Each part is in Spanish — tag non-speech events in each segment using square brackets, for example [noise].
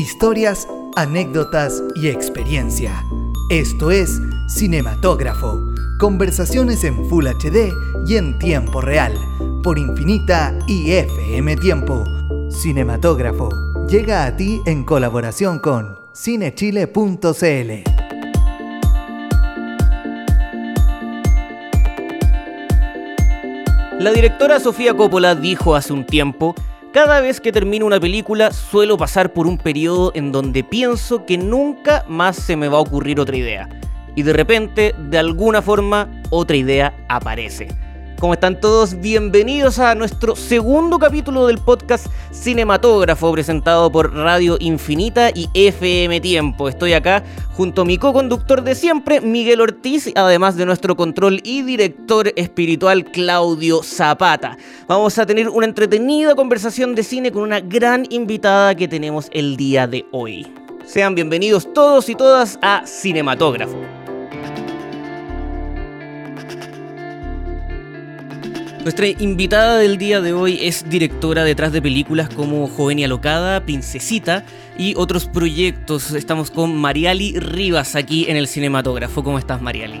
historias, anécdotas y experiencia. Esto es Cinematógrafo, conversaciones en Full HD y en tiempo real, por Infinita y FM Tiempo. Cinematógrafo llega a ti en colaboración con cinechile.cl. La directora Sofía Coppola dijo hace un tiempo, cada vez que termino una película suelo pasar por un periodo en donde pienso que nunca más se me va a ocurrir otra idea. Y de repente, de alguna forma, otra idea aparece. ¿Cómo están todos? Bienvenidos a nuestro segundo capítulo del podcast Cinematógrafo presentado por Radio Infinita y FM Tiempo. Estoy acá junto a mi co-conductor de siempre, Miguel Ortiz, además de nuestro control y director espiritual Claudio Zapata. Vamos a tener una entretenida conversación de cine con una gran invitada que tenemos el día de hoy. Sean bienvenidos todos y todas a Cinematógrafo. Nuestra invitada del día de hoy es directora detrás de películas como Joven y Alocada, Princesita y otros proyectos. Estamos con Mariali Rivas aquí en el cinematógrafo. ¿Cómo estás, Mariali?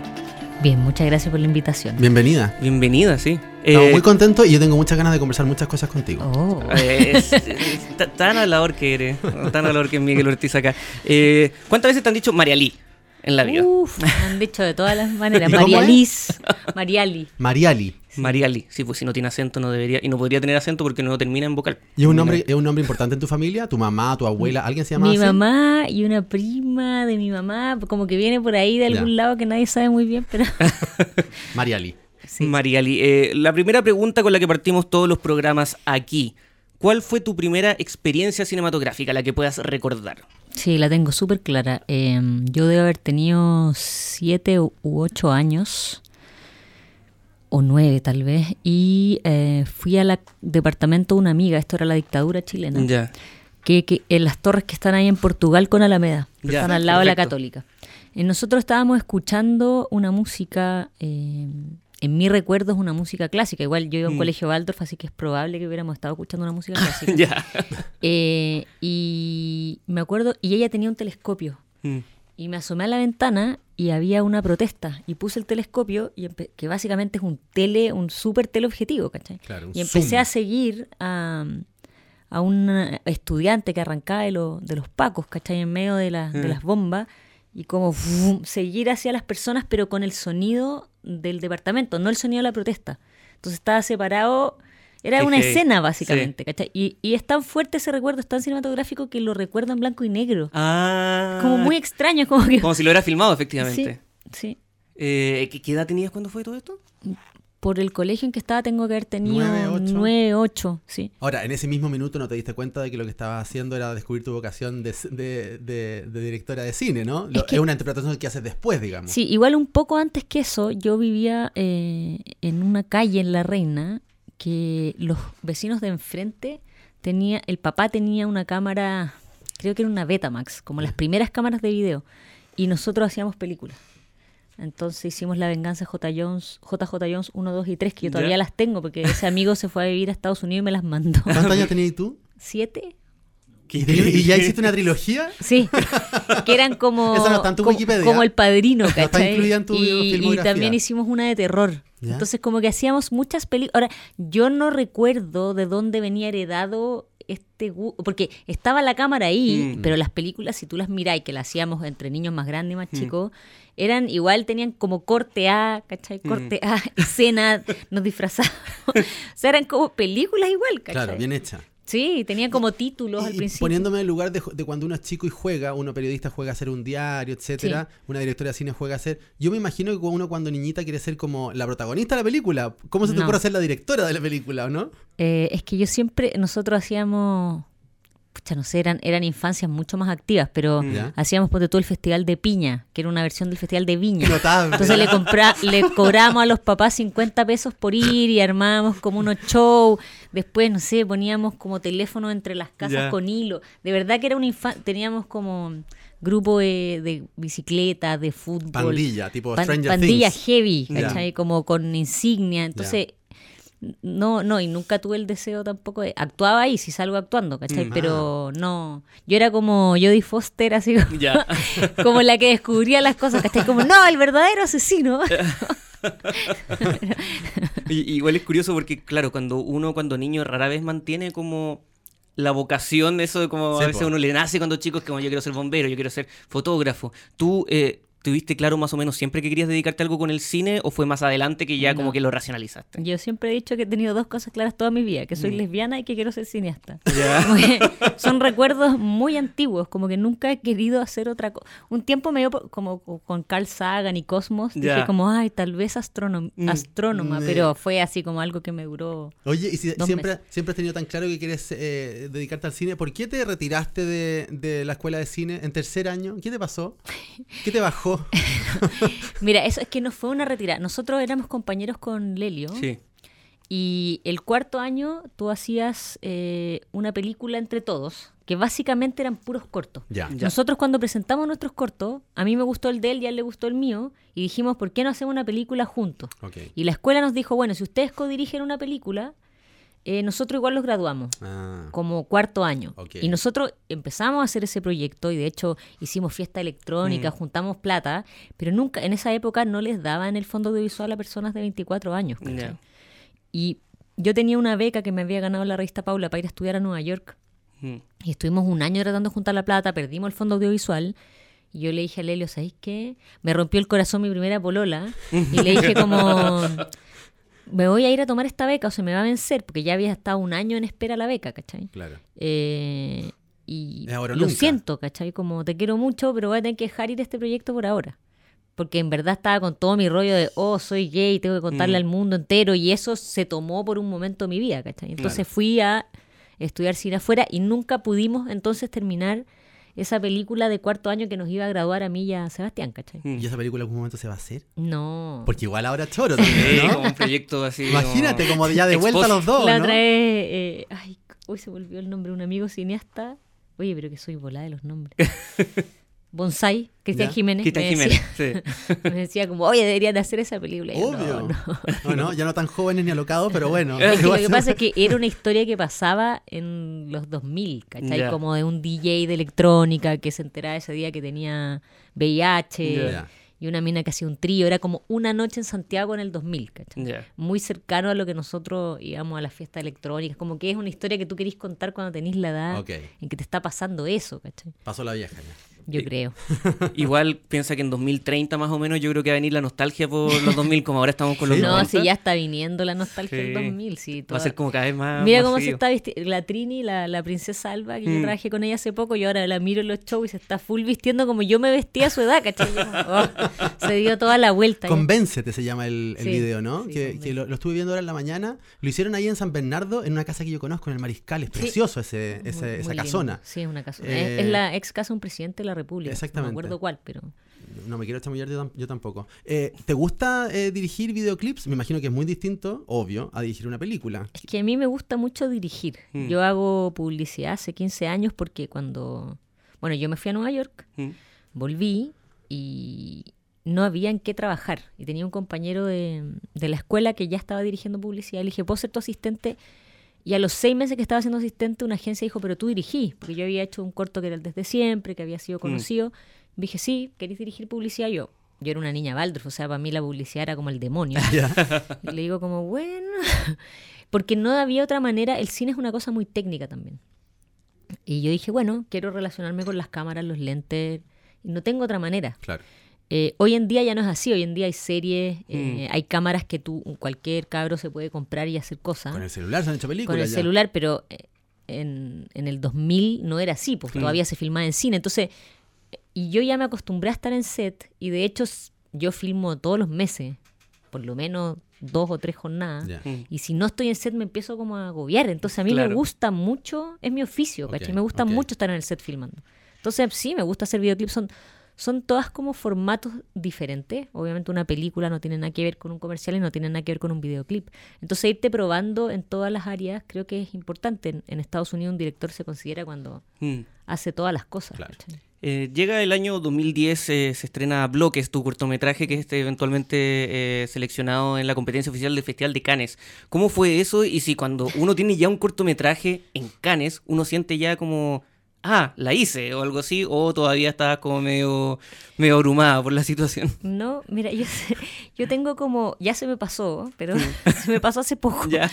Bien, muchas gracias por la invitación. Bienvenida. Bienvenida, sí. Estamos Eh, muy contentos y yo tengo muchas ganas de conversar muchas cosas contigo. Oh. es- es- ta- tan hablador que eres, tan hablador que es Miguel Ortiz acá. Eh, ¿Cuántas veces te han dicho Mariali en la vida? Uf, me han dicho de todas las maneras. [laughs] ¿Y cómo María es? Liz, Mariali. Mariali. Mariali, sí, pues si no tiene acento no debería, y no podría tener acento porque no termina en vocal. ¿Y es un nombre, es un nombre importante en tu familia? ¿Tu mamá, tu abuela? ¿Alguien se llama Mi así? mamá y una prima de mi mamá, como que viene por ahí de Ya. algún lado que nadie sabe muy bien, pero [laughs] Mariali. sí. Mariali, eh, la primera pregunta con la que partimos todos los programas aquí. ¿Cuál fue tu primera experiencia cinematográfica, la que puedas recordar? Sí, la tengo súper clara. Eh, yo debo haber tenido siete u u ocho años, o nueve tal vez, y eh, fui al departamento de una amiga, esto era la dictadura chilena. Ya. que, que en las torres que están ahí en Portugal con Alameda, que Ya, están al lado de la. Católica. Y nosotros estábamos escuchando una música, eh, en mi recuerdo es una música clásica, igual yo iba a un Mm. colegio Waldorf, así que es probable que hubiéramos estado escuchando una música [laughs] clásica. Eh, y me acuerdo, y ella tenía un telescopio, Mm. Y me asomé a la ventana y había una protesta, y puse el telescopio, y que básicamente es un tele, un súper teleobjetivo, ¿cachai? Claro, un Y empecé zoom. a seguir a, a un estudiante que arrancaba de, lo- de los pacos, ¿cachai? En medio de, la- de Mm. las bombas y como ¡fum! seguir hacia las personas, pero con el sonido del departamento, no el sonido de la protesta. Entonces estaba separado, era una escena básicamente, ¿cachai? Y, y es tan fuerte ese recuerdo, es tan cinematográfico que lo recuerdo en blanco y negro. Ah. Como muy extraño, como que... Como si lo hubiera filmado, efectivamente. [laughs] sí. Eh, ¿qué, qué edad tenías cuando fue todo esto? Por el colegio en que estaba tengo que haber tenido Nueve, ocho. 9, 8, sí. Ahora, en ese mismo minuto no te diste cuenta de que lo que estabas haciendo era descubrir tu vocación de, de- de- de directora de cine, ¿no? Lo- Es Es, que- una interpretación que haces después, digamos. Sí, igual un poco antes que eso, yo vivía eh, en una calle en La Reina que los vecinos de enfrente tenía, el papá tenía una cámara, creo que era una Betamax, como las primeras cámaras de video, y nosotros hacíamos películas. Entonces hicimos La Venganza J. Jones, JJ Jones 1, 2 y 3, que yo todavía Ya. las tengo porque ese amigo se fue a vivir a Estados Unidos y me las mandó. ¿Cuántos años [laughs] tenías tú? ¿Siete? ¿Y, y ya hiciste una trilogía? Sí, [laughs] que eran como, Esa no está en tu como, Wikipedia. como el padrino, No está ¿cachai? incluida en tu y, y también hicimos una de terror. Ya. Entonces, como que hacíamos muchas películas. Ahora, yo no recuerdo de dónde venía heredado este porque estaba la cámara ahí, Mm. pero las películas, si tú las miráis, que las hacíamos entre niños más grandes y más Mm. chicos, eran igual, tenían como corte A, ¿cachai? Corte A, [laughs] escena, nos disfrazábamos. [laughs] o sea, eran como películas igual, ¿cachai? Claro, bien hecha. Sí, tenían como títulos Y- al principio. poniéndome en el lugar de, de cuando uno es chico y juega, uno periodista juega a hacer un diario, etcétera, una directora de cine juega a ser. Yo me imagino que uno cuando niñita quiere ser como la protagonista de la película. ¿Cómo se te No. ocurre ser la directora de la película, o no? Eh, es que yo siempre, nosotros hacíamos, pucha, no sé, eran, eran infancias mucho más activas, pero Ya. hacíamos ponte tú el festival de piña, que era una versión del festival de viña. Notable. Entonces le, compra, le cobramos a los papás 50 pesos por ir y armábamos como unos shows. Después, no sé, poníamos como teléfono entre las casas Ya. con hilo. De verdad que era una infancia. Teníamos como grupo de, de bicicleta, de fútbol. Pandilla, tipo Pan- Stranger pandilla Things. heavy. ¿cachai? Como con insignia. Entonces, No, no, y nunca tuve el deseo tampoco de... Actuaba ahí, si salgo actuando, ¿cachai? Mm. Pero no... Yo era como Jodie Foster, así como, Ya. [laughs] como la que descubría las cosas, ¿cachai? Como, no, el verdadero asesino. [laughs] Y- Igual es curioso porque, claro, cuando uno cuando niño rara vez mantiene como la vocación, eso de como Sí, a veces po. uno le nace cuando chico, es como yo quiero ser bombero, yo quiero ser fotógrafo. ¿Tú eh, tuviste claro más o menos siempre que querías dedicarte a algo con el cine o fue más adelante que ya como que lo racionalizaste? Yo siempre he dicho que he tenido dos cosas claras toda mi vida, que Mm. soy lesbiana y que quiero ser cineasta. [laughs] Son recuerdos muy antiguos, como que nunca he querido hacer otra cosa. Un tiempo me dio por- como co- con Carl Sagan y Cosmos, dije como, ay, tal vez Mm. astrónoma, Mm. pero fue así como algo que me duró. Oye, y si Dos siempre, meses. siempre has tenido tan claro que quieres eh, dedicarte al cine, ¿por qué te retiraste de, de la escuela de cine en tercer año? ¿Qué te pasó? ¿Qué te bajó? [laughs] Mira, eso es que no fue una retirada. Nosotros éramos compañeros con Lelio. Sí. Y el cuarto año tú hacías eh, una película entre todos, que básicamente eran puros cortos. Ya. Ya. Nosotros cuando presentamos nuestros cortos, a mí me gustó el de él y a él le gustó el mío, y dijimos, ¿por qué no hacemos una película juntos? Y la escuela nos dijo, bueno, si ustedes codirigen una película, eh, nosotros igual los graduamos Ah, como cuarto año. Y nosotros empezamos a hacer ese proyecto y de hecho hicimos fiesta electrónica, Mm. juntamos plata, pero nunca, en esa época no les daban el fondo audiovisual a personas de 24 años. Ya. Y yo tenía una beca que me había ganado la revista Paula para ir a estudiar a Nueva York. Mm. Y estuvimos un año tratando de juntar la plata, perdimos el fondo audiovisual. Y yo le dije a Lelio, ¿sabéis qué? Me rompió el corazón mi primera polola. Y le dije como, [laughs] me voy a ir a tomar esta beca o se me va a vencer, porque ya había estado un año en espera la beca, ¿cachai? claro. Eh, y ahora lo nunca. siento, ¿cachai? Como te quiero mucho, pero voy a tener que dejar ir este proyecto por ahora. Porque en verdad estaba con todo mi rollo de, oh, soy gay, tengo que contarle Mm. al mundo entero. Y eso se tomó por un momento de mi vida, ¿cachai? Entonces Claro. fui a estudiar cine afuera y nunca pudimos entonces terminar esa película de cuarto año que nos iba a graduar a mí y a Sebastián, ¿cachai? ¿Y esa película en algún momento se va a hacer? No. Porque igual ahora choro también, como ¿no? un proyecto así. Imagínate, como ya de vuelta a los dos, La ¿no? trae. eh, ay, hoy se volvió el nombre. Un amigo cineasta. Oye, pero que soy volada de los nombres. [laughs] Bonsai, Cristian Ya. Jiménez. Cristian me Jiménez. decía- Sí. [laughs] me decía como, oye, deberían de hacer esa película. Yo, Obvio. no, no. No, [laughs] no, ya no tan jóvenes ni alocados, pero bueno. [laughs] Es que lo que pasa es que era una historia que pasaba en los 2000, ¿cachai? Ya. Como de un DJ de electrónica que se enteraba ese día que tenía VIH Ya. y una mina que hacía un trío. Era como una noche en Santiago en el 2000, ¿cachai? Muy cercano a lo que nosotros íbamos a las fiestas electrónicas. Como que es una historia que tú querís contar cuando tenés la edad en que te está pasando eso, ¿cachai? Pasó la vieja ya. Yo creo. [laughs] Igual piensa que en 2030 más o menos yo creo que va a venir la nostalgia por los 2000 como ahora estamos con los Sí, no, 90. si ya está viniendo la nostalgia Sí. del 2000. Sí, Va a ser como cada vez más Mira más cómo se está vistiendo. La Trini, la, la princesa Alba, que yo Mm. trabajé con ella hace poco, y ahora la miro en los shows y se está full vistiendo como yo me vestía a su edad, ¿cachai? Oh, [laughs] se dio toda la vuelta. ya. Convéncete se llama el, el Sí, video, ¿no? sí, que lo, lo estuve viendo ahora en la mañana. Lo hicieron ahí en San Bernardo, en una casa que yo conozco, en el Mariscal. Es precioso ese, ese- muy esa casona. Sí, es una casona. Eh, es, es la ex casa de un presidente de la República. Exactamente. No me acuerdo cuál, pero. No me quiero chamullar yo, tam- yo tampoco. Eh, ¿Te gusta eh, dirigir videoclips? Me imagino que es muy distinto, obvio, a dirigir una película. Es que a mí me gusta mucho dirigir. Mm. Yo hago publicidad hace 15 años porque cuando. Bueno, yo me fui a Nueva York, Mm. volví y no había en qué trabajar. Y tenía un compañero de, de la escuela que ya estaba dirigiendo publicidad. Le dije, ¿puedo ser tu asistente? Y a los seis meses que estaba siendo asistente, una agencia dijo, pero tú dirigí. Porque yo había hecho un corto que era el desde siempre, que había sido conocido. Dije, sí, ¿querés dirigir publicidad? Yo, yo era una niña Waldorf, o sea, para mí la publicidad era como el demonio. [laughs] Y le digo como, bueno, [laughs] porque no había otra manera, el cine es una cosa muy técnica también. Y yo dije, bueno, quiero relacionarme con las cámaras, los lentes, y no tengo otra manera. Claro. Eh, hoy en día ya no es así, hoy en día hay series, eh, hay cámaras que tú, cualquier cabro se puede comprar y hacer cosas Con el celular se han hecho películas. con el ya. celular, pero eh, en, en el 2000 no era así, pues Mm. todavía se filmaba en cine. Entonces, y yo ya me acostumbré a estar en set y de hecho yo filmo todos los meses, por lo menos dos o tres jornadas. Mm. Y si no estoy en set me empiezo como a agobiar. Entonces a mí me gusta mucho, es mi oficio, Ok, ¿cachai? Me gusta mucho estar en el set filmando. Entonces sí, me gusta hacer videoclips. Son, son todas como formatos diferentes. Obviamente una película no tiene nada que ver con un comercial y no tiene nada que ver con un videoclip. Entonces irte probando en todas las áreas creo que es importante. En, en Estados Unidos un director se considera cuando Mm. hace todas las cosas. Claro. Eh, llega el año 2010, eh, se estrena Bloques, tu cortometraje que es eventualmente eh, seleccionado en la competencia oficial del Festival de Cannes. ¿Cómo fue eso? Y si cuando uno tiene ya un cortometraje en Cannes, uno siente ya como, ah, la hice o algo así, o todavía estás como medio, medio abrumada por la situación. No, mira, yo, yo tengo como, ya se me pasó, pero [laughs] se me pasó hace poco. Ya.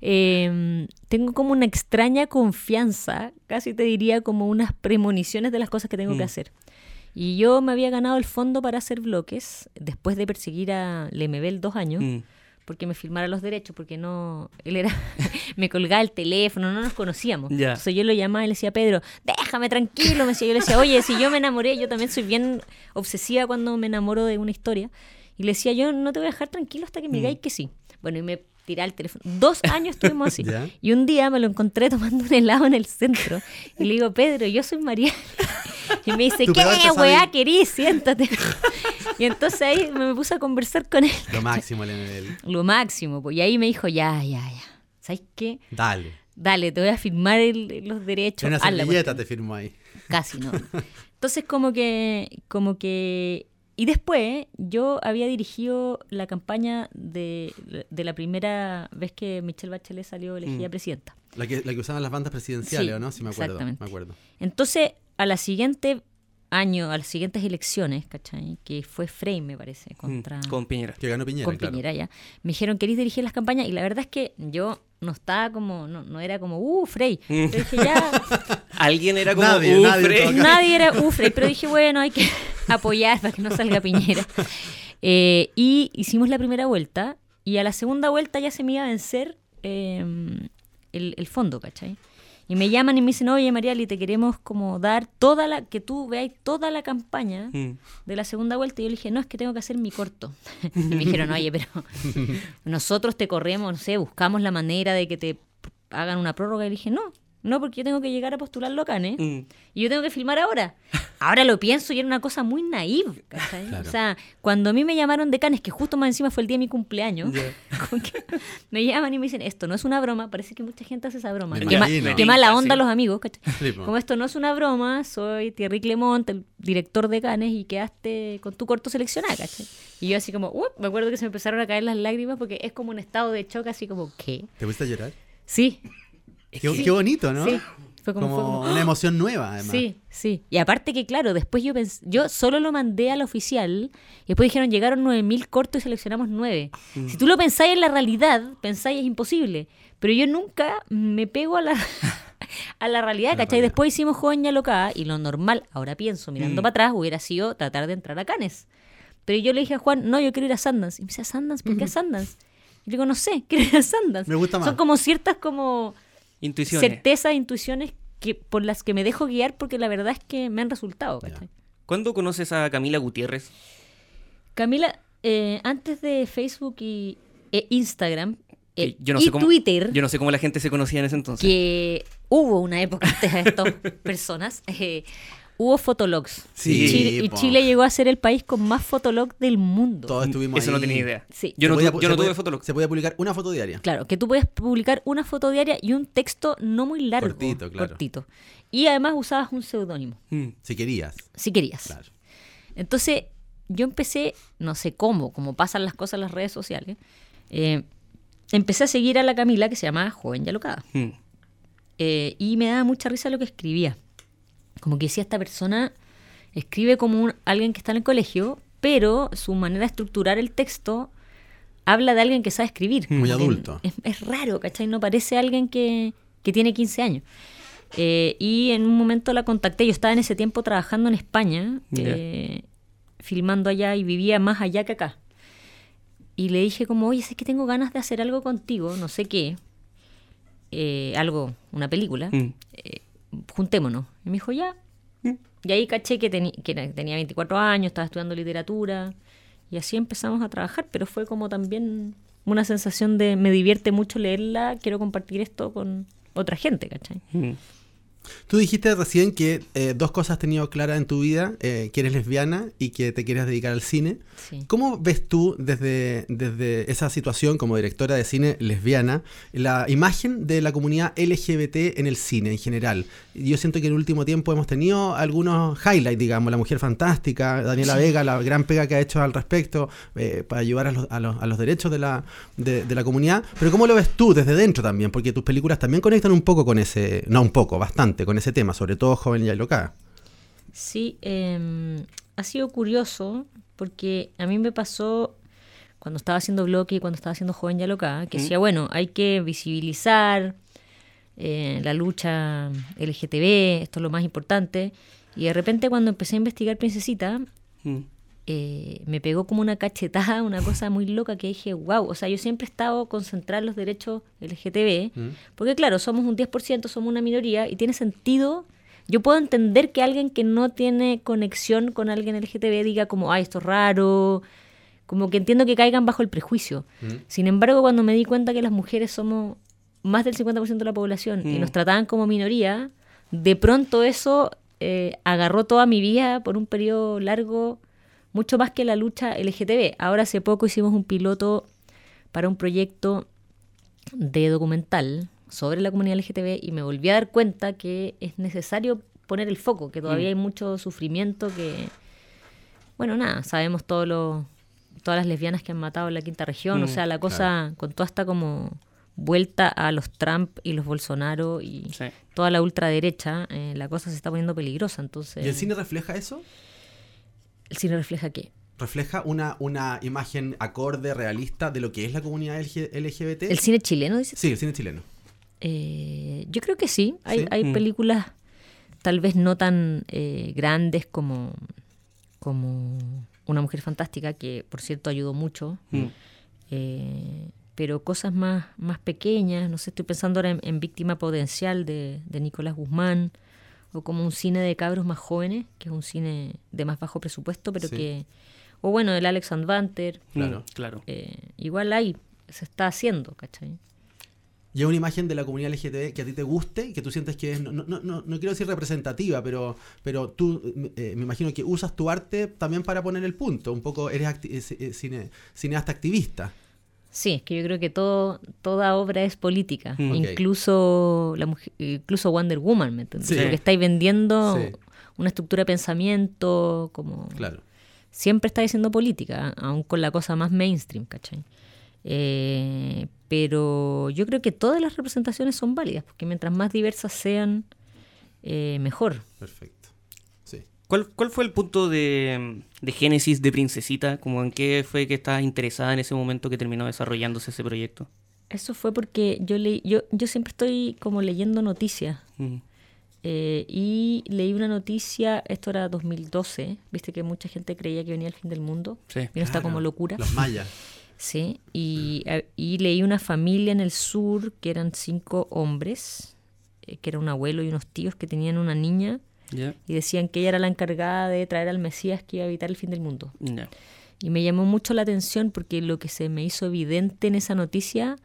Eh, tengo como una extraña confianza, casi te diría como unas premoniciones de las cosas que tengo que Mm. hacer. Y yo me había ganado el fondo para hacer bloques después de perseguir a Lemebel dos años, Mm. Porque me firmara los derechos, porque no, él era, [laughs] me colgaba el teléfono, no nos conocíamos. Ya. Entonces yo lo llamaba y le decía, Pedro, déjame tranquilo, me decía, yo le decía, oye, si yo me enamoré, yo también soy bien obsesiva cuando me enamoro de una historia. Y le decía, yo no te voy a dejar tranquilo hasta que me digáis que sí. Bueno, y me tiraba el teléfono. Dos años estuvimos [laughs] así. Ya. Y un día me lo encontré tomando un helado en el centro. Y le digo, Pedro, yo soy María. [laughs] Y me dice, [laughs] ¿qué weá querís? Siéntate. Y entonces ahí me puse a conversar con él. Lo máximo, Lenel. Lo máximo. Pues. Y ahí me dijo, ya, ya, ya. ¿Sabes qué? Dale. Dale, te voy a firmar el- los derechos. En una servilleta te firmo ahí. Casi, no. Entonces, como que, como que. Y después, yo había dirigido la campaña de, de la primera vez que Michelle Bachelet salió elegida Mm. presidenta. La que, la que usaban las bandas presidenciales, Sí, ¿o no? Sí, me acuerdo. exactamente. Me acuerdo. Entonces, a la siguiente año, a las siguientes elecciones, ¿cachai? Que fue Frey, me parece, contra. Mm, Con Piñera. Que ganó Piñera, con claro. Piñera ya. Me dijeron, ¿queréis dirigir las campañas? Y la verdad es que yo no estaba como, no, no era como, uh, Frey. Mm. Pero dije, ya, [laughs] Alguien era como Nadie, "Uh, nadie Frey". nadie era uh, Frey, pero dije, bueno, hay que apoyar para que no salga Piñera. Eh, y hicimos la primera vuelta, y a la segunda vuelta ya se me iba a vencer eh, el, el fondo, ¿cachai? Y me llaman y me dicen, oye, Mariali, te queremos como dar toda la, que tú veáis toda la campaña Mm. de la segunda vuelta y yo le dije, no, es que tengo que hacer mi corto. [laughs] y me dijeron, oye, pero [laughs] nosotros te corremos, no sé, buscamos la manera de que te hagan una prórroga. Y le dije, no, no, porque yo tengo que llegar a postularlo acá, ¿eh? Mm. Y yo tengo que filmar ahora. [laughs] Ahora lo pienso y era una cosa muy naive, ¿cachai? Claro. O sea, cuando a mí me llamaron de Canes, que justo más encima fue el día de mi cumpleaños, [laughs] me llaman y me dicen, esto no es una broma, parece que mucha gente hace esa broma. Qué, ma- imagino. qué mala Sí. onda los amigos. [laughs] Como esto no es una broma, soy Thierry Clemont, el director de Canes, y quedaste con tu corto seleccionado, ¿cachai? Y yo así como, "Uh", me acuerdo que se me empezaron a caer las lágrimas porque es como un estado de shock, así como, ¿qué? ¿Te pusiste a llorar? Sí, Qué, qué bonito, ¿no? sí. Fue como, Como, fue como, una emoción nueva, además. Sí, sí. Y aparte que, claro, después yo pens- yo solo lo mandé al oficial y después dijeron llegaron 9.000 cortos y seleccionamos 9. Mm. Si tú lo pensáis en la realidad, pensáis es imposible. Pero yo nunca me pego a la, [laughs] a la realidad, ¿cachai? Después hicimos Joven y Alocada y lo normal, ahora pienso, mirando Mm. para atrás, hubiera sido tratar de entrar a Canes. Pero yo le dije a Juan, no, yo quiero ir a Sundance. Y me dice, ¿a Sundance? ¿Por qué a [laughs] Sundance? Y le digo, no sé, [laughs] quiero ir a Sundance. Me gusta más. Son como ciertas como Intuiciones. certezas, intuiciones que por las que me dejo guiar porque la verdad es que me han resultado. ¿cachai? ¿Cuándo conoces a Camila Gutiérrez? Camila, eh, antes de Facebook y e Instagram eh, Que yo no y sé cómo, Twitter, Yo no sé cómo la gente se conocía en ese entonces. que hubo una época antes de estas [laughs] personas, eh, hubo fotologs. Sí, y, Chile, y. Chile llegó a ser el país con más fotologs del mundo. Todos estuvimos Eso no tenía idea. Sí. Yo no, Se podía tu- pu- yo no se tuve podía- Fotolog. Se podía publicar una foto diaria. Claro, que tú puedes publicar una foto diaria y un texto no muy largo. Cortito, claro. cortito. Y además usabas un seudónimo, Mm. Si querías. si querías. Claro. Entonces, yo empecé, no sé cómo, como pasan las cosas en las redes sociales, eh, empecé a seguir a la Camila, que se llama Joven y Alocada. Mm. Eh, y me daba mucha risa lo que escribía. Como que decía, esta persona escribe como un- alguien que está en el colegio, pero su manera de estructurar el texto habla de alguien que sabe escribir. Muy adulto. Es, es raro, ¿cachai? No parece alguien que, que tiene 15 años. Eh, y en un momento la contacté. Yo estaba en ese tiempo trabajando en España, eh, filmando allá y vivía más allá que acá. Y le dije como, oye, sé que tengo ganas de hacer algo contigo, no sé qué. eh, algo, una película. Mm. juntémonos. Y me dijo, ya. Y ahí caché que, tenía 24 años, estaba estudiando literatura. Y así empezamos a trabajar, pero fue como también una sensación de me divierte mucho leerla, quiero compartir esto con otra gente, ¿cachai? Mm. Tú dijiste recién que eh, dos cosas has tenido claras en tu vida, eh, que eres lesbiana y que te quieres dedicar al cine. Sí. ¿Cómo ves tú desde, desde esa situación como directora de cine lesbiana la imagen de la comunidad LGBT en el cine en general? Yo siento que en el último tiempo hemos tenido algunos highlights, digamos, La Mujer Fantástica, Daniela Vega, la gran pega que ha hecho al respecto eh, para ayudar a los, a, los, a los derechos de la, de, de la comunidad. Pero ¿cómo lo ves tú desde dentro también? Porque tus películas también conectan un poco con ese, no un poco, bastante, con ese tema, sobre todo joven y alocada. Sí, eh, ha sido curioso porque a mí me pasó cuando estaba haciendo bloque y cuando estaba haciendo joven y alocada, que decía, bueno, hay que visibilizar eh, la lucha LGTB, esto es lo más importante. Y de repente cuando empecé a investigar Princesita, Mm. Eh, me pegó como una cachetada, una cosa muy loca que dije, wow, o sea, yo siempre he estado concentrada en los derechos LGTB, porque claro, somos un 10%, somos una minoría y tiene sentido. Yo puedo entender que alguien que no tiene conexión con alguien LGTB diga como, ay, esto es raro, como que entiendo que caigan bajo el prejuicio. Sin embargo, cuando me di cuenta que las mujeres somos más del 50% de la población y Mm. nos trataban como minoría, de pronto eso eh, agarró toda mi vida por un periodo largo, mucho más que la lucha LGTB. Ahora hace poco hicimos un piloto para un proyecto de documental sobre la comunidad LGTB y me volví a dar cuenta que es necesario poner el foco, que todavía Mm. hay mucho sufrimiento que, bueno, nada, sabemos todo lo, todas las lesbianas que han matado en la quinta región, o Mm, sea, la cosa con toda esta como vuelta a los Trump y los Bolsonaro y Sí. toda la ultraderecha, eh, la cosa se está poniendo peligrosa, entonces... ¿Y el cine refleja eso? ¿El cine refleja qué? ¿Refleja una, una imagen acorde, realista de lo que es la comunidad LG LGBT? ¿El cine chileno, dices? Sí, el cine chileno. Eh, yo creo que sí. Hay, ¿Sí? hay Mm. películas tal vez no tan eh, grandes como, como Una mujer fantástica, que por cierto ayudó mucho. Mm. eh, pero cosas más, más pequeñas, no sé, estoy pensando ahora en, en Víctima Potencial de, de Nicolás Guzmán, o como un cine de cabros más jóvenes, que es un cine de más bajo presupuesto, pero Sí. que... O bueno, el Alex Advanter, Claro. Mm, claro. eh, igual hay, se está haciendo, ¿cachai? Y es una imagen de la comunidad LGBT que a ti te guste y que tú sientes que es, no, no, no, no quiero decir representativa, pero, pero tú eh, me imagino que usas tu arte también para poner el punto. Un poco eres acti- cine- cineasta activista. Sí, es que yo creo que todo, toda obra es política, Mm. Incluso la mujer- incluso Wonder Woman, ¿me entiendes? Sí. Porque estáis vendiendo Sí. una estructura de pensamiento, como Claro. siempre está diciendo política, aún con la cosa más mainstream, ¿cachai? Eh, pero yo creo que todas las representaciones son válidas, porque mientras más diversas sean, eh, mejor. Perfecto. ¿Cuál, ¿Cuál fue el punto de, de génesis de Princesita? Como ¿En qué fue que estabas interesada en ese momento que terminó desarrollándose ese proyecto? Eso fue porque yo leí, yo, yo siempre estoy como leyendo noticias Mm. Eh, y leí una noticia, esto era 2012, viste que mucha gente creía que venía el fin del mundo. Sí. Vino Claro. como locura. Los mayas. [laughs] Sí, y, eh, y leí una familia en el sur que eran cinco hombres, eh, que era un abuelo y unos tíos que tenían una niña Y decían que ella era la encargada de traer al Mesías que iba a evitar el fin del mundo. Y me llamó mucho la atención porque lo que se me hizo evidente en esa noticia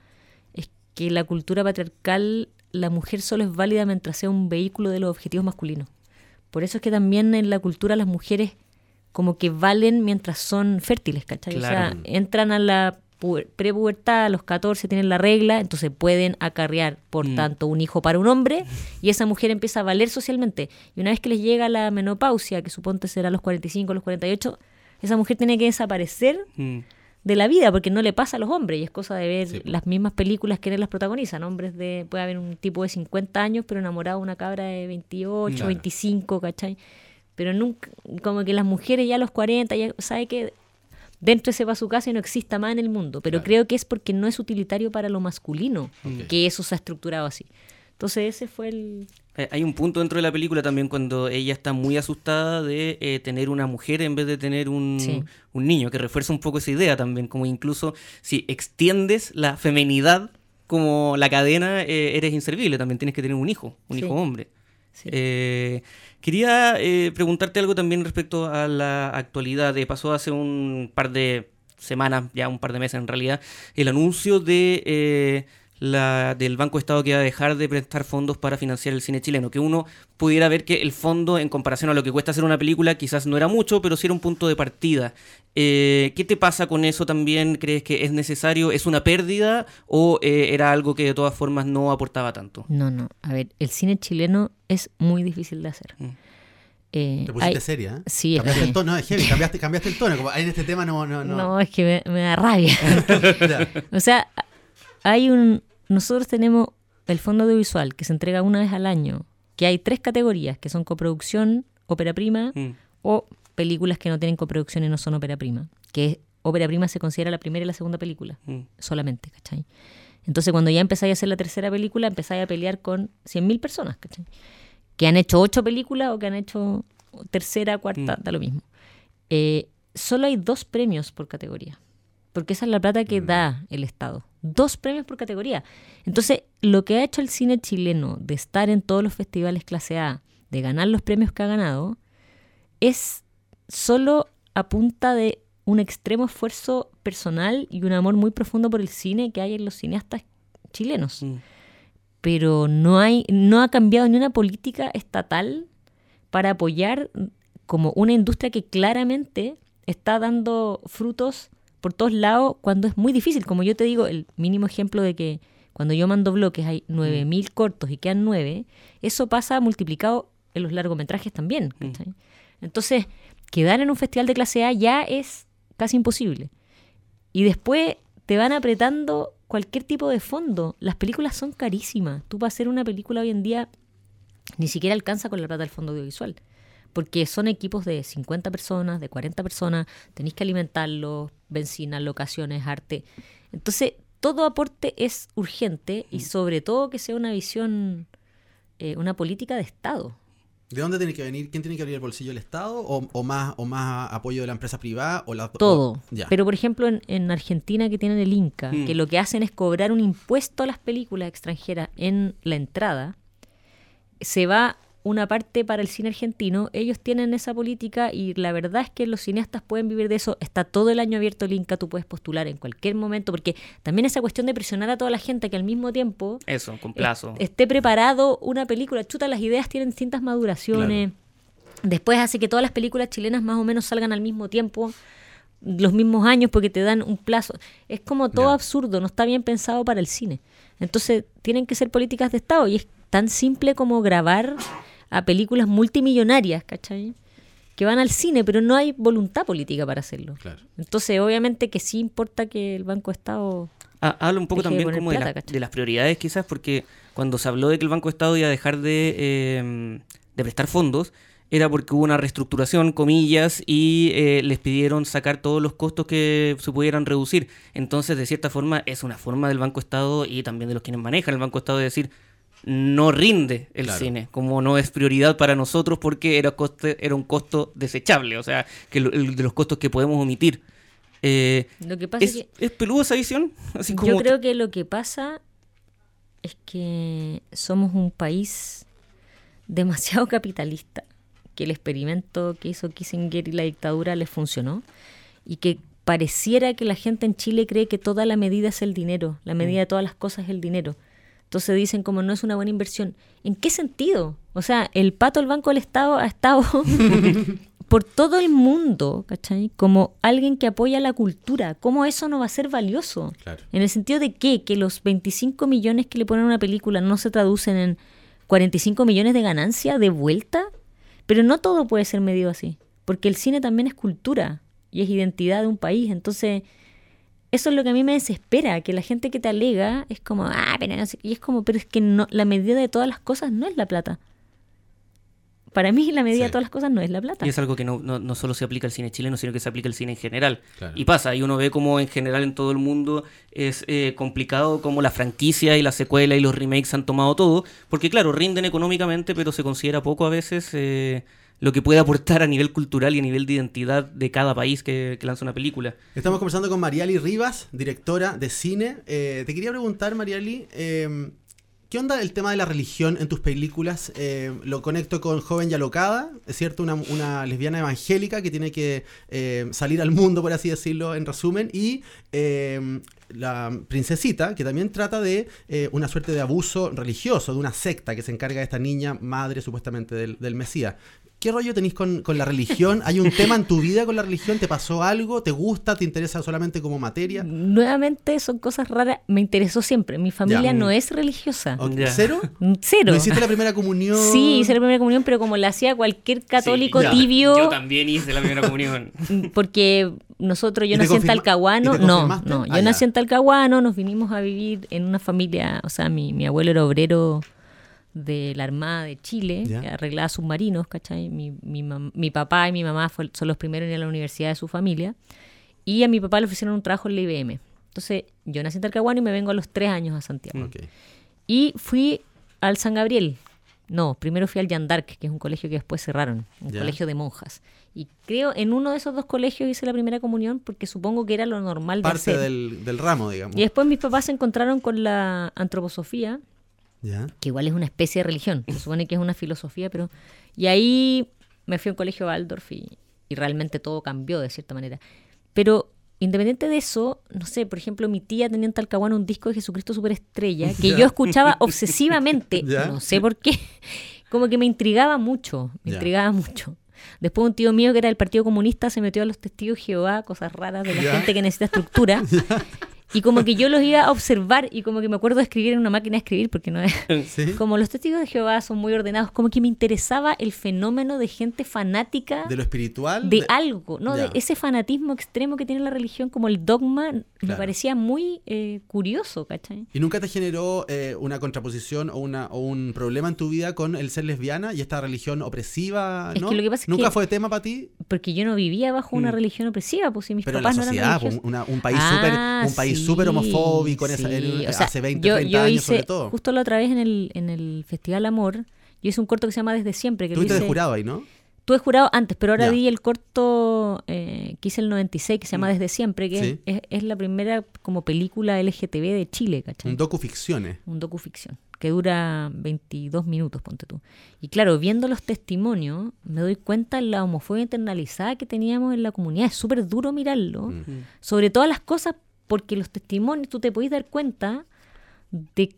es que la cultura patriarcal, la mujer solo es válida mientras sea un vehículo de los objetivos masculinos. Por eso es que también en la cultura las mujeres como que valen mientras son fértiles, ¿cachai? O sea, entran a la prepubertad, a los 14 tienen la regla, entonces pueden acarrear, por Mm. tanto, un hijo para un hombre y esa mujer empieza a valer socialmente. Y una vez que les llega la menopausia, que suponte será los 45, a los 48, esa mujer tiene que desaparecer Mm. de la vida porque no le pasa a los hombres y es cosa de ver Sí, las mismas películas que las protagonizan hombres de puede haber un tipo de 50 años pero enamorado de una cabra de 28 Claro. 25 ¿cachai? pero nunca como que las mujeres ya a los 40 ya sabe que dentro se va a su casa y no exista más en el mundo pero Claro. creo que es porque no es utilitario para lo masculino que eso se ha estructurado así entonces ese fue el Eh, Hay un punto dentro de la película también cuando ella está muy asustada de eh, tener una mujer en vez de tener un, Sí. un niño, que refuerza un poco esa idea también, como incluso si extiendes la femenidad como la cadena, eh, eres inservible, también tienes que tener un hijo, un Sí. hijo hombre. sí. Eh, quería eh, preguntarte algo también respecto a la actualidad. Eh, pasó hace un par de semanas, ya un par de meses en realidad, el anuncio de eh, la del Banco Estado que va a dejar de prestar fondos para financiar el cine chileno. Que uno pudiera ver que el fondo, en comparación a lo que cuesta hacer una película, quizás no era mucho, pero sí era un punto de partida. Eh, ¿Qué te pasa con eso también? ¿Crees que es necesario? ¿Es una pérdida o eh, era algo que de todas formas no aportaba tanto? No, no. A ver, el cine chileno es muy difícil de hacer. Mm. Eh, Te pusiste hay- seria, ¿eh? Sí, es cambiaste el tono, no, es heavy, cambiaste, [laughs] cambiaste el tono. Como en este tema no. no, no. No, es que me, me da rabia. [laughs] O sea, hay un. Nosotros tenemos el fondo audiovisual que se entrega una vez al año, que hay tres categorías, que son coproducción, ópera prima Mm. o películas que no tienen coproducción y no son ópera prima. Que ópera prima se considera la primera y la segunda película, Mm. solamente, ¿cachai? Entonces, cuando ya empezáis a hacer la tercera película, empezáis a pelear con 100.000 personas, ¿cachai? Que han hecho ocho películas o que han hecho tercera, cuarta, Mm. da lo mismo. Eh, solo hay dos premios por categoría. Porque esa es la plata que da el Estado. Dos premios por categoría. Entonces, lo que ha hecho el cine chileno de estar en todos los festivales clase A, de ganar los premios que ha ganado, es solo a punta de un extremo esfuerzo personal y un amor muy profundo por el cine que hay en los cineastas chilenos. Mm. Pero no hay, no ha cambiado ni una política estatal para apoyar como una industria que claramente está dando frutos por todos lados cuando es muy difícil. Como yo te digo, el mínimo ejemplo de que cuando yo mando bloques hay 9.000 cortos y quedan 9, eso pasa multiplicado en los largometrajes también. Mm. ¿cachai? Entonces, quedar en un festival de clase A ya es casi imposible. Y después te van apretando cualquier tipo de fondo. Las películas son carísimas. Tú para hacer una película hoy en día ni siquiera alcanza con la plata del fondo audiovisual. Porque son equipos de 50 personas, de 40 personas, tenéis que alimentarlos, benzina, locaciones, arte. Entonces, todo aporte es urgente y sobre todo que sea una visión, eh, una política de Estado. ¿De dónde tiene que venir? ¿Quién tiene que abrir el bolsillo del Estado? ¿O, o más, o más apoyo de la empresa privada? O la, Todo. o- ya. Pero, por ejemplo, en, en Argentina que tienen el Inca, Mm. que lo que hacen es cobrar un impuesto a las películas extranjeras en la entrada, se va una parte para el cine argentino, ellos tienen esa política y la verdad es que los cineastas pueden vivir de eso, está todo el año abierto el Inca, tú puedes postular en cualquier momento, porque también esa cuestión de presionar a toda la gente que al mismo tiempo Eso, con plazo. est- esté preparado una película. Chuta, las ideas tienen distintas maduraciones. Después hace que todas las películas chilenas más o menos salgan al mismo tiempo, los mismos años, porque te dan un plazo. Es como todo absurdo, no está bien pensado para el cine. Entonces, tienen que ser políticas de Estado y es tan simple como grabar a películas multimillonarias, ¿cachai? Que van al cine, pero no hay voluntad política para hacerlo. Claro. Entonces, obviamente que sí importa que el Banco de Estado Ah, habla un poco de también poner como de, la- de las prioridades quizás, porque cuando se habló de que el Banco de Estado iba a dejar de, eh, de prestar fondos, era porque hubo una reestructuración, comillas, y eh, les pidieron sacar todos los costos que se pudieran reducir. Entonces, de cierta forma, es una forma del Banco de Estado y también de los quienes manejan el Banco de Estado de decir, no rinde el Claro. cine, como no es prioridad para nosotros porque era, coste, era un costo desechable, o sea, que lo- el de los costos que podemos omitir. Eh, Lo que pasa ¿Es, es que ¿Es peluda esa visión? [laughs] Así como Yo creo que lo que pasa es que somos un país demasiado [laughs] capitalista, que el experimento que hizo Kissinger y la dictadura les funcionó y que pareciera que la gente en Chile cree que toda la medida es el dinero, la medida de todas las cosas es el dinero. Entonces dicen como no es una buena inversión. ¿En qué sentido? O sea, el pato del Banco del Estado ha estado [laughs] por todo el mundo, ¿cachai? Como alguien que apoya la cultura. ¿Cómo eso no va a ser valioso? Claro. En el sentido de que, que los 25 millones que le ponen a una película no se traducen en 45 millones de ganancia de vuelta. Pero no todo puede ser medido así. Porque el cine también es cultura y es identidad de un país. Entonces, eso es lo que a mí me desespera, que la gente que te alega es como, ah, pero no sé", y es como, pero es que no, la medida de todas las cosas no es la plata. Para mí la medida Sí. de todas las cosas no es la plata. Y es algo que no, no, no solo se aplica al cine chileno, sino que se aplica al cine en general. Claro. Y pasa, y uno ve como en general en todo el mundo es eh, complicado como la franquicia y la secuela y los remakes han tomado todo, porque claro, rinden económicamente, pero se considera poco a veces eh, lo que puede aportar a nivel cultural y a nivel de identidad de cada país que, lanza una película. Estamos conversando con Mariali Rivas, directora de cine. Eh, te quería preguntar, Mariali, eh, ¿qué onda el tema de la religión en tus películas? Eh, lo conecto con Joven y Alocada, es cierto, una, lesbiana evangélica que tiene que eh, salir al mundo, por así decirlo, en resumen, y la princesita, que también trata de eh, una suerte de abuso religioso, de una secta que se encarga de esta niña, madre supuestamente del, del Mesías. ¿Qué rollo tenéis con, con la religión? ¿Hay un tema en tu vida con la religión? ¿Te pasó algo? ¿Te gusta? ¿Te interesa solamente como materia? Nuevamente son cosas raras. Me interesó siempre. Mi familia Ya. no es religiosa. Ok, Ya. ¿Cero? Cero. ¿No hiciste la primera comunión? Sí, hice la primera comunión, pero como la hacía cualquier católico Sí, tibio, Yo también hice la primera comunión. [laughs] porque nosotros, yo ¿Y te nací en Talcahuano, no, no, yo Ah, ya. nací en Talcahuano, nos vinimos a vivir en una familia, o sea, mi, mi abuelo era obrero de la Armada de Chile, Ya. que arreglaba submarinos, ¿cachai? Mi, mi, mi papá y mi mamá fue- son los primeros en ir a la universidad de su familia, y a mi papá le ofrecieron un trabajo en la IBM. Entonces, yo nací en Talcahuano y me vengo a los tres años a Santiago. Y fui al San Gabriel. No, primero fui al Yandark, que es un colegio que después cerraron, un Ya. colegio de monjas. Y creo en uno de esos dos colegios hice la primera comunión porque supongo que era lo normal de Parte hacer. del, del ramo, digamos. Y después mis papás se encontraron con la antroposofía, ¿Ya? que igual es una especie de religión. Se supone que es una filosofía, pero... Y ahí me fui a un colegio Waldorf y, y realmente todo cambió de cierta manera. Pero independiente de eso, no sé, por ejemplo, mi tía tenía en Talcahuano un disco de Jesucristo Superestrella [laughs] que yo escuchaba obsesivamente, [laughs] no sé por qué, como que me intrigaba mucho, me intrigaba mucho. Después un tío mío que era del Partido Comunista se metió a los testigos de Jehová, cosas raras de la gente que necesita estructura. [laughs] Y como que yo los iba a observar y como que me acuerdo de escribir en una máquina de escribir porque no es... [laughs] ¿Sí? Como los testigos de Jehová son muy ordenados, como que me interesaba el fenómeno de gente fanática ¿De lo espiritual? de algo, ¿no? Ya. De ese fanatismo extremo que tiene la religión, como el dogma, me parecía muy eh, curioso, ¿cachai? ¿Y nunca te generó eh, una contraposición o, una, o un problema en tu vida con el ser lesbiana y esta religión opresiva? Es ¿no? que lo que pasa es ¿Nunca que- fue tema para ti? Porque yo no vivía bajo una Mm. religión opresiva, pues si mis Pero en la papás no eran sociedad, pues, una- un país Ah, súper un país sí, súper homofóbico en esa- en- O sea, hace 20, yo, 30 yo años hice, sobre todo. Justo la otra vez en el, en el Festival Amor, yo hice un corto que se llama Desde Siempre. Que de hice- jurado ahí, ¿no? Tuve jurado antes, pero ahora vi el corto eh, que hice el 96, que se llama Mm. Desde Siempre, que Sí. es, es la primera como película LGTB de Chile, ¿cachai? Un docuficciones. Un docuficción, que dura 22 minutos, ponte tú. Y claro, viendo los testimonios, me doy cuenta de la homofobia internalizada que teníamos en la comunidad. Es súper duro mirarlo, Mm. sobre todas las cosas, porque los testimonios, tú te podés dar cuenta de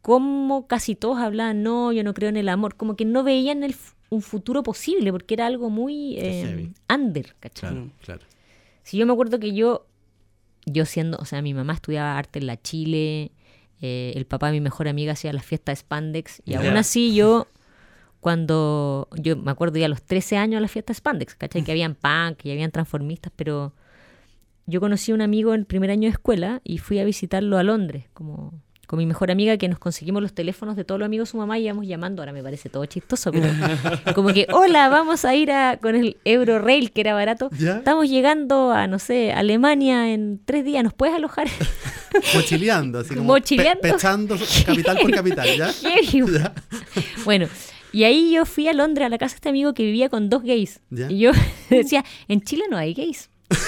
cómo casi todos hablaban, no, yo no creo en el amor, como que no veían el, un futuro posible, porque era algo muy eh, heavy. under, ¿cachai? Claro, claro. Si yo me acuerdo que yo, yo siendo, o sea, mi mamá estudiaba arte en la Chile, eh, el papá de mi mejor amiga hacía las fiestas de Spandex, y aún así yo, cuando, yo me acuerdo ya a los 13 años a las fiestas de Spandex, ¿cachai? Que habían punk, y habían transformistas, pero yo conocí a un amigo en el primer año de escuela y fui a visitarlo a Londres, como con mi mejor amiga que nos conseguimos los teléfonos de todos los amigos de su mamá y íbamos llamando, ahora me parece todo chistoso, pero [laughs] como que, hola, vamos a ir a, con el Eurorail, que era barato, ¿Ya? estamos llegando a, no sé, Alemania en tres días, ¿nos puedes alojar? [laughs] Mochileando, así como Mochileando. pe- pechando capital por capital, [laughs] ¿ya? Bueno, y ahí yo fui a Londres a la casa de este amigo que vivía con dos gays. Ya. Y yo [laughs] decía, en Chile no hay gays. [laughs]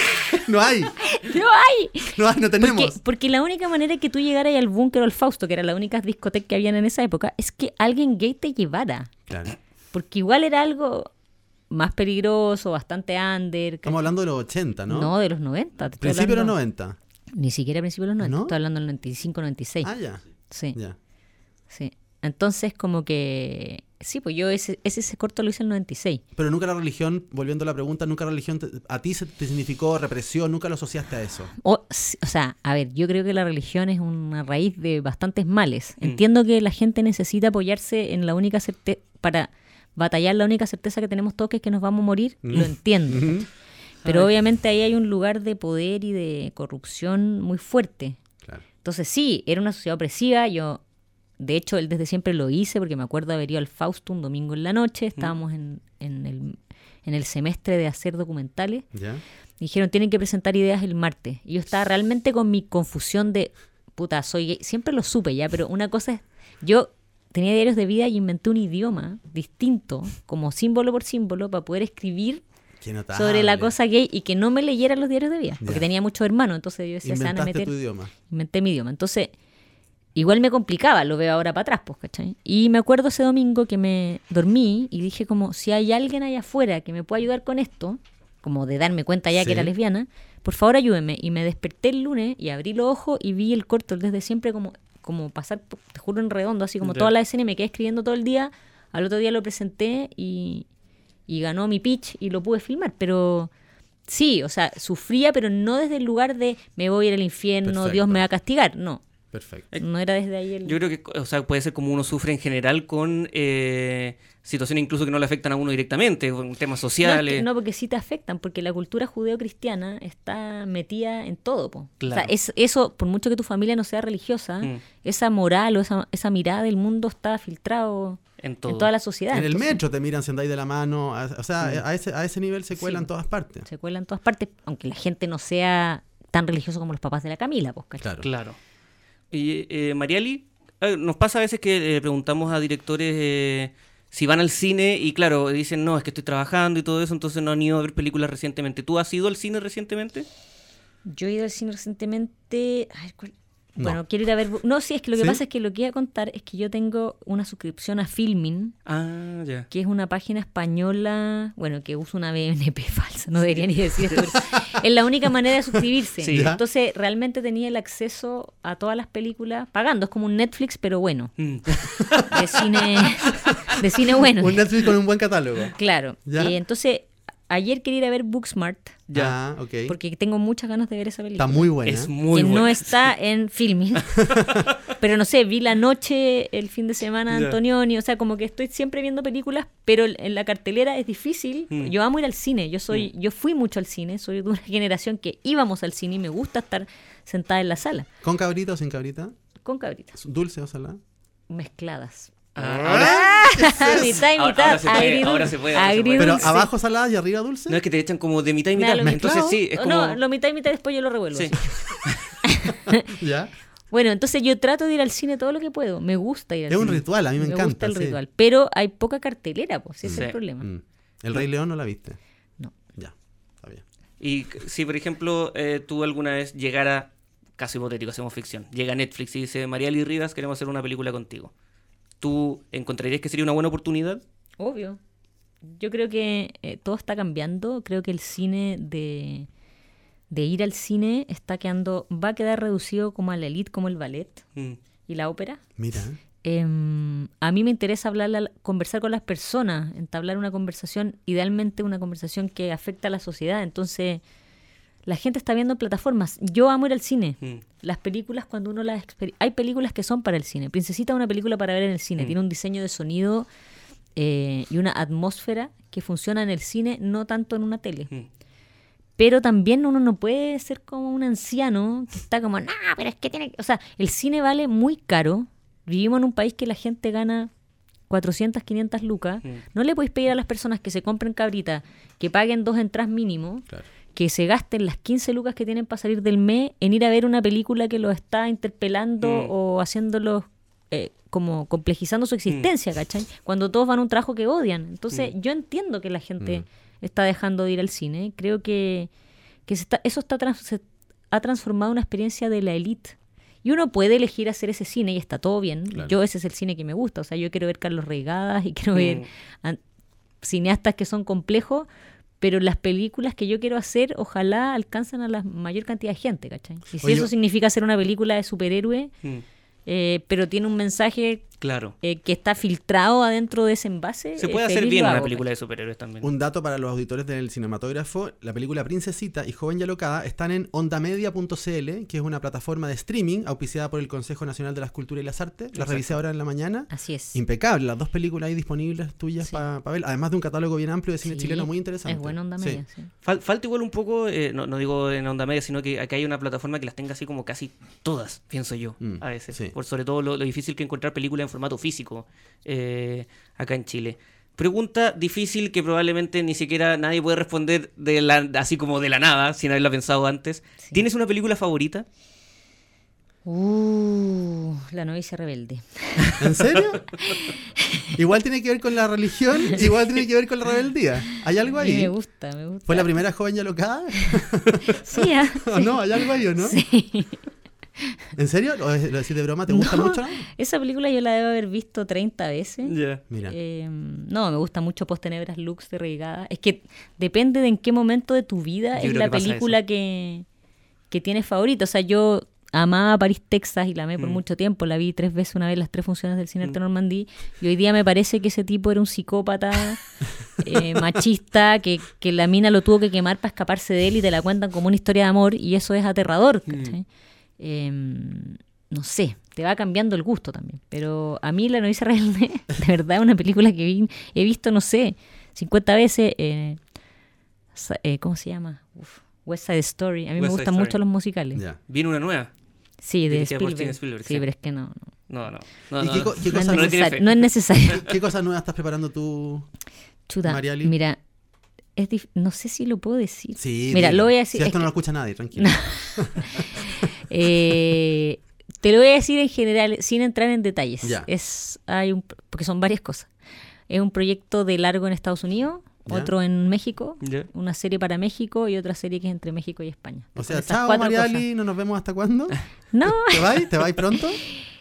No hay, ¡No hay! no hay, no Porque, tenemos. porque la única manera que tú llegaras al búnker o al Fausto, que era la única discoteca que habían en esa época, es que alguien gay te llevara. Claro. Porque igual era algo más peligroso, bastante under. Estamos hablando de los 80, ¿no? ¿no? de los 90. te estoy Principio de los hablando- 90. Ni siquiera principios de los 90. ¿No? Estoy hablando del 95, 96. Ah, ya. sí, Ya. sí. Entonces, como que. Sí, pues yo ese, ese, ese corto lo hice en el 96. Pero nunca la religión, volviendo a la pregunta, nunca la religión te- a ti se te significó represión, nunca lo asociaste a eso. O, sea, a ver, yo creo que la religión es una raíz de bastantes males. Mm. Entiendo que la gente necesita apoyarse en la única certeza, para batallar la única certeza que tenemos todos, que es que nos vamos a morir, Mm. lo entiendo. [laughs] Pero obviamente ahí hay un lugar de poder y de corrupción muy fuerte. Claro. Entonces sí, era una sociedad opresiva, yo... De hecho, él desde siempre lo hice porque me acuerdo haber ido al Fausto un domingo en la noche, estábamos en, en el, en el semestre de hacer documentales ¿Ya? Dijeron, tienen que presentar ideas el martes. Y yo estaba realmente con mi confusión de, puta, soy gay. Siempre lo supe ya, pero una cosa es, yo tenía diarios de vida y inventé un idioma distinto, como símbolo por símbolo, para poder escribir. Sobre la cosa gay y que no me leyeran los diarios de vida, porque Ya. tenía muchos hermanos, entonces yo decía, se van a meter... tu idioma. Inventé mi idioma. Entonces, igual me complicaba, lo veo ahora para atrás, pues, ¿cachai? Y me acuerdo ese domingo que me dormí y dije como, si hay alguien allá afuera que me pueda ayudar con esto, como de darme cuenta ya Sí. que era lesbiana, por favor ayúdeme. Y me desperté el lunes y abrí los ojos y vi el corto desde siempre como, como pasar, te juro, en redondo, así como Ya. toda la escena y me quedé escribiendo todo el día. Al otro día lo presenté y, y ganó mi pitch y lo pude filmar, pero... Sí, o sea, sufría, pero no desde el lugar de me voy a ir al infierno, Dios me va a castigar. No, Perfecto. no era desde ahí el... Yo creo que, o sea, puede ser como uno sufre en general con eh, situaciones incluso que no le afectan a uno directamente, con temas No, es sociales. que- no, porque sí te afectan, porque la cultura judeo-cristiana está metida en todo. Po. Claro. O sea, es, eso, por mucho que tu familia no sea religiosa, Mm. esa moral o esa, esa mirada del mundo está filtrado En todo. en toda la sociedad. En el Entonces, metro te miran si andáis de la mano. O sea, a, ese, a ese nivel se cuela Sí. en todas partes. Se cuela en todas partes, aunque la gente no sea tan religioso como los papás de la Camila. Pues. Claro. Claro. Y eh, Mariali, eh, nos pasa a veces que le preguntamos a directores eh, si van al cine y claro, dicen, no, es que estoy trabajando y todo eso, entonces no han ido a ver películas recientemente. ¿Tú has ido al cine recientemente? Yo he ido al cine recientemente. a ver, ¿cuál? No. Bueno, quiero ir a ver. No, sí, es que lo que ¿Sí? pasa es que lo que iba a contar es que yo tengo una suscripción a Filmin. Ah, ya. que es una página española, bueno, que usa una BNP [laughs] falsa, no debería ni decir esto, pero es la única manera de suscribirse. Sí. Entonces, realmente tenía el acceso a todas las películas pagando, es como un Netflix, pero bueno, Mm. de cine, de cine bueno. Un Netflix con un buen catálogo. Claro. Y entonces, ayer quería ir a ver Booksmart, Ya, ok. porque tengo muchas ganas de ver esa película. Está muy buena. Es muy que bueno. no está en filming. [laughs] pero no sé, vi la noche el fin de semana. Antonioni, o sea, como que estoy siempre viendo películas, pero en la cartelera es difícil. Mm. Yo amo ir al cine, yo soy yo fui mucho al cine, soy de una [laughs] generación que íbamos al cine y me gusta estar sentada en la sala ¿Con cabrita o sin cabrita? con cabritas ¿Dulce o salada? mezcladas. Ah, ahora, [laughs] mitad y Ahora- mitad. ahora se puede. Pero abajo salada y arriba dulce. no es que te echan como de mitad y mitad. Entonces sí, es como... No, lo mitad y mitad después yo lo revuelvo. Sí. [laughs] Ya. Bueno, entonces yo trato de ir al cine todo lo que puedo. Me gusta ir al Es cine. un ritual, a mí me encanta, gusta el sí. ritual. Pero hay poca cartelera, pues, ese es el problema. Mm. ¿El Rey León no la viste? No. Ya, está bien. Y si, por ejemplo, eh, tú alguna vez llegara, caso hipotético, hacemos ficción, llega Netflix y dice, Mariali Rivas, queremos hacer una película contigo. ¿Tú encontrarías que sería una buena oportunidad? Obvio. Yo creo que eh, todo está cambiando. Creo que el cine de, de ir al cine está quedando, va a quedar reducido como a la elite, como el ballet Mm. y la ópera. Mira. Em, a mí me interesa hablar, la- conversar con las personas, entablar una conversación, idealmente una conversación que afecta a la sociedad. Entonces, la gente está viendo plataformas. Yo amo ir al cine. Mm. Las películas, cuando uno las... Hay películas que son para el cine. Princesita es una película para ver en el cine. Mm. Tiene un diseño de sonido eh, y una atmósfera que funciona en el cine, no tanto en una tele. Mm. Pero también uno no puede ser como un anciano que está como, no, pero es que tiene que-". O sea, el cine vale muy caro. Vivimos en un país que la gente gana 400, 500 lucas. No le podéis pedir a las personas que se compren cabritas que paguen dos entradas mínimo, Claro. Que se gasten las 15 lucas que tienen para salir del mes en ir a ver una película que los está interpelando Mm. o haciéndolos eh, como complejizando su existencia, ¿cachai? Cuando todos van a un trabajo que odian. Entonces, Mm. yo entiendo que la gente Mm. está dejando de ir al cine. Creo que, que se está, eso está trans- se ha transformado en una experiencia de la élite. Y uno puede elegir hacer ese cine y está todo bien. Claro. Yo ese es el cine que me gusta. O sea, yo quiero ver Carlos Reigadas y quiero ver Mm. cineastas que son complejos, pero las películas que yo quiero hacer ojalá alcanzan a la mayor cantidad de gente, ¿cachai? Y si Oye, eso significa hacer una película de superhéroe, Mm. eh, pero tiene un mensaje Claro. eh, que está filtrado adentro de ese envase. Se eh, puede hacer bien una película de superhéroes también. Un dato para los auditores del cinematógrafo, la película Princesita y Joven y Alocada están en ondamedia.cl, que es una plataforma de streaming auspiciada por el Consejo Nacional de las Culturas y las Artes. La revisé ahora en la mañana. Así es. Impecable, las dos películas ahí disponibles tuyas Sí. para ver, además de un catálogo bien amplio de cine Sí, chileno muy interesante. Es buena onda Sí. media, sí. Fal- falta igual un poco, eh, no, no digo en onda media, sino que acá hay una plataforma que las tenga así como casi todas, pienso yo, Mm, a veces. sí. Por sobre todo lo, lo difícil que encontrar películas en formato físico eh, acá en Chile. Pregunta difícil que probablemente ni siquiera nadie puede responder de la, así como de la nada, sin haberla pensado antes. Sí. ¿Tienes una película favorita? Uh, la novicia rebelde. ¿En serio? igual tiene que ver con la religión, igual tiene que ver con la rebeldía. ¿Hay algo ahí? me gusta, me gusta. ¿Fue la primera joven y alocada? Sí, ah, [laughs] ¿O no? ¿Hay algo ahí o no? sí. [laughs] ¿En serio? ¿Lo, lo decís de broma? ¿Te gusta No, mucho? Esa película yo la debo haber visto 30 veces. Ya. Mira. Eh, no, me gusta mucho Postenebras Lux de Reigada. Es que depende de en qué momento de tu vida Yo es la que película que, que tienes favorita. O sea, yo amaba París, Texas y la amé por Mm. mucho tiempo. La vi tres veces una vez las tres funciones del cine Mm. Arte Normandí. Y hoy día me parece que ese tipo era un psicópata [laughs] eh, machista, que, que la mina lo tuvo que quemar para escaparse de él y te la cuentan como una historia de amor y eso es aterrador. Mm. Em, no sé, te va cambiando el gusto también. Pero a mí La novicia [laughs] rebelde, de verdad, es una película que vi- he visto, no sé, 50 veces. eh, eh, ¿Cómo se llama? Uf, West Side Story. A mí me West Side gustan Story. mucho los musicales. Ya. Viene una nueva. Sí, de Spielberg. Spielberg, sí, pero es que no. No, No, no. no, ¿Y no, qué no. No es, cosa- no necesario, no es. [laughs] ¿Qué cosas nuevas estás preparando tú? Chuta, Mariali. mira, es dif- no sé si lo puedo decir. Sí, Mira, dilo. lo voy a decir. Si es esto no que- lo escucha nadie, tranquilo. [laughs] Eh, te lo voy a decir en general, sin entrar en detalles. Ya. Es, hay un, porque son varias cosas. Es un proyecto de largo en Estados Unidos, Ya. otro en México, Ya. una serie para México y otra serie que es entre México y España. O sea, chao Mariali, no nos vemos hasta cuándo. [laughs] No, ¿Te vais? ¿Te vais pronto?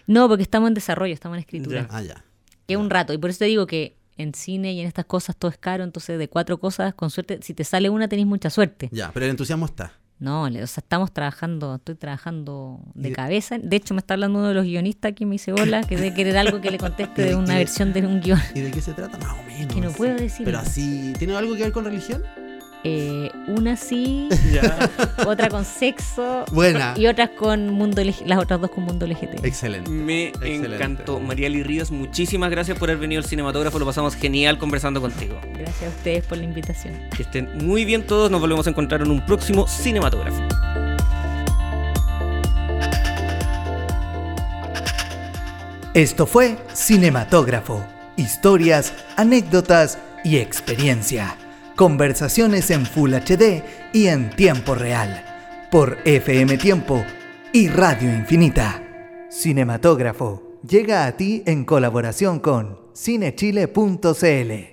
no, porque estamos en desarrollo, estamos en escritura. Ah, ya. Que es un rato. Y por eso te digo que en cine y en estas cosas todo es caro. Entonces, de cuatro cosas, con suerte, si te sale una, tenés mucha suerte. Ya, pero el entusiasmo está. No, o sea, estamos trabajando, estoy trabajando de cabeza. De hecho, me está hablando uno de los guionistas que me dice hola, que debe querer algo que le conteste [laughs] de una versión de un guion. ¿Y de qué se trata? Más o menos. Que no puedo decir Pero así, ¿tiene algo que ver con religión? Eh, una sí, [laughs] otra con sexo Buena. y otras con mundo las otras dos con mundo LGT. Excelente. Me Excelente. encantó. Mariali Ríos, muchísimas gracias por haber venido al cinematógrafo. Lo pasamos genial conversando contigo. Gracias a ustedes por la invitación. Que estén muy bien todos. Nos volvemos a encontrar en un próximo cinematógrafo. Esto fue Cinematógrafo. Historias, anécdotas y experiencia. Conversaciones en Full HD y en tiempo real. Por FM Tiempo y Radio Infinita. Cinematógrafo llega a ti en colaboración con cinechile.cl.